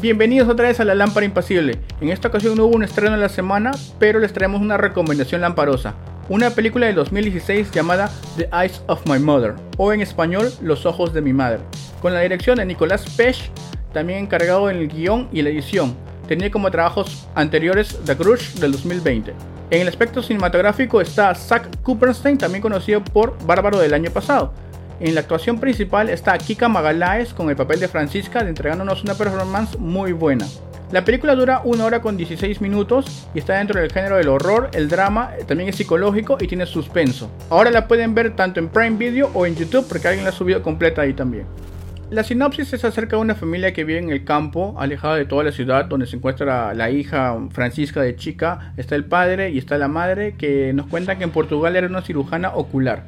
Bienvenidos otra vez a La Lámpara Impasible. En esta ocasión no hubo un estreno en la semana, pero les traemos una recomendación lamparosa. Una película de 2016 llamada The Eyes of My Mother, o en español Los Ojos de mi Madre, con la dirección de Nicolás Pech, también encargado en el guion y la edición. Tenía como trabajos anteriores The Crush del 2020. En el aspecto cinematográfico está Zach Cooperstein, también conocido por Bárbaro del año pasado en la actuación principal está Kika Magaláes con el papel de Francisca, entregándonos una performance muy buena. La película dura 1 hora con 16 minutos y está dentro del género del horror, el drama, también es psicológico y tiene suspenso. Ahora la pueden ver tanto en Prime Video o en YouTube porque alguien la ha subido completa ahí también. La sinopsis es acerca de una familia que vive en el campo, alejada de toda la ciudad, donde se encuentra la hija Francisca de chica, está el padre y está la madre, que nos cuentan que en Portugal era una cirujana ocular.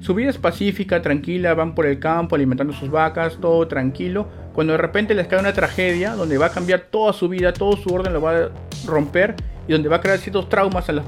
Su vida es pacífica, tranquila, van por el campo alimentando sus vacas, todo tranquilo, cuando de repente les cae una tragedia donde va a cambiar toda su vida, todo su orden lo va a romper y donde va a crear ciertos traumas a los,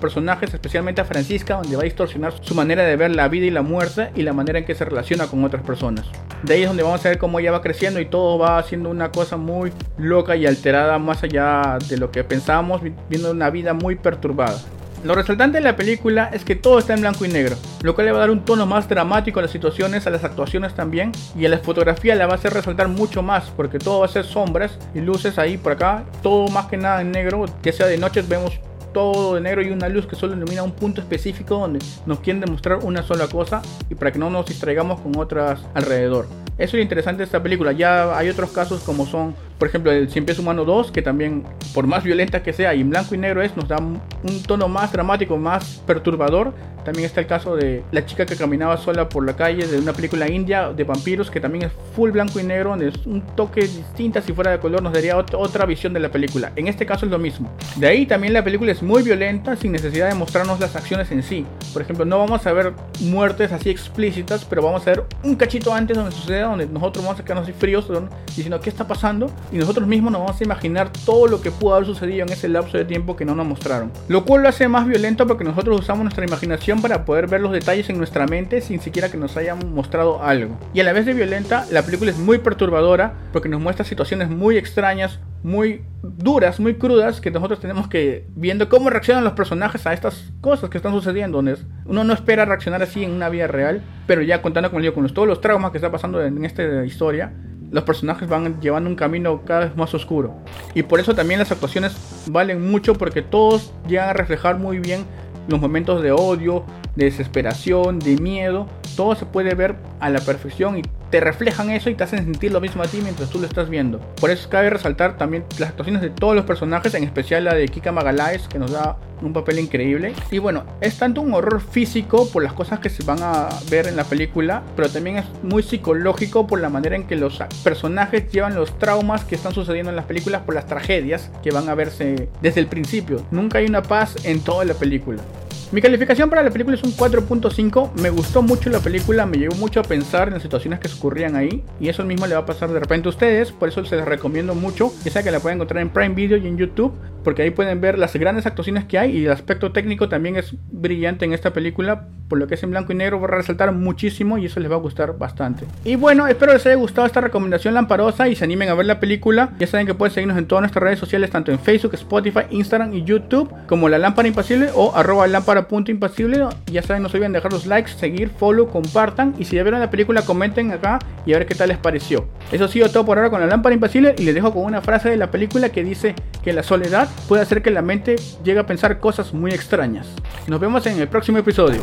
personajes, especialmente a Francisca, donde va a distorsionar su manera de ver la vida y la muerte y la manera en que se relaciona con otras personas. De ahí es donde vamos a ver cómo ella va creciendo y todo va haciendo una cosa muy loca y alterada más allá de lo que pensábamos, viendo una vida muy perturbada. Lo resaltante de la película es que todo está en blanco y negro, lo cual le va a dar un tono más dramático a las situaciones, a las actuaciones también, y a la fotografía la va a hacer resaltar mucho más, porque todo va a ser sombras y luces ahí por acá, todo más que nada en negro, que sea de noche vemos todo de negro y una luz que solo ilumina un punto específico donde nos quieren demostrar una sola cosa y para que no nos distraigamos con otras alrededor. Eso es lo interesante de esta película. Ya hay otros casos como son, por ejemplo, el Cien Pies Humano 2, que también, por más violenta que sea y en blanco y negro es, nos da un tono más dramático, más perturbador. También está el caso de la chica que caminaba sola por la calle de una película india de vampiros, que también es full blanco y negro, donde es un toque distinto, si fuera de color nos daría otra visión de la película. En este caso es lo mismo. De ahí también la película es muy violenta sin necesidad de mostrarnos las acciones en sí. Por ejemplo, no vamos a ver muertes así explícitas, pero vamos a ver un cachito antes donde sucede donde nosotros vamos a quedarnos así fríos diciendo qué está pasando y nosotros mismos nos vamos a imaginar todo lo que pudo haber sucedido en ese lapso de tiempo que no nos mostraron. Lo cual lo hace más violento porque nosotros usamos nuestra imaginación para poder ver los detalles en nuestra mente sin siquiera que nos hayan mostrado algo. Y a la vez de violenta, la película es muy perturbadora porque nos muestra situaciones muy extrañas, muy duras, muy crudas, que nosotros tenemos que viendo cómo reaccionan los personajes a estas cosas que están sucediendo. Uno no espera reaccionar así en una vida real, pero ya contando con, con todos los traumas que está pasando en esta historia, los personajes van llevando un camino cada vez más oscuro. Y por eso también las actuaciones valen mucho porque todos llegan a reflejar muy bien los momentos de odio, de desesperación, de miedo, todo se puede ver a la perfección y te reflejan eso y te hacen sentir lo mismo a ti mientras tú lo estás viendo. Por eso cabe resaltar también las actuaciones de todos los personajes, en especial la de Kika Magaláes, que nos da un papel increíble. Y bueno, es tanto un horror físico por las cosas que se van a ver en la película, pero también es muy psicológico por la manera en que los personajes llevan los traumas que están sucediendo en las películas por las tragedias que van a verse desde el principio. Nunca hay una paz en toda la película. Mi calificación para la película es un 4.5. Me gustó mucho la película, me llevó mucho a pensar en las situaciones que ocurrían ahí. Y eso mismo le va a pasar de repente a ustedes. Por eso se les recomiendo mucho. Ya sea que la pueden encontrar en Prime Video y en YouTube. Porque ahí pueden ver las grandes actuaciones que hay. Y el aspecto técnico también es brillante en esta película. Por lo que es en blanco y negro, va a resaltar muchísimo. Y eso les va a gustar bastante. Y bueno, espero les haya gustado esta recomendación lamparosa. Y se animen a ver la película. Ya saben que pueden seguirnos en todas nuestras redes sociales. Tanto en Facebook, Spotify, Instagram y YouTube. Como La Lámpara Impasible o arroba lámpara punto impasible. Ya saben, no se olviden dejar los likes, seguir, follow, compartan. Y si ya vieron la película, comenten acá y a ver qué tal les pareció. Eso ha sido todo por ahora con la lámpara impasible. Y les dejo con una frase de la película que dice que la soledad puede hacer que la mente llegue a pensar cosas muy extrañas. Nos vemos en el próximo episodio.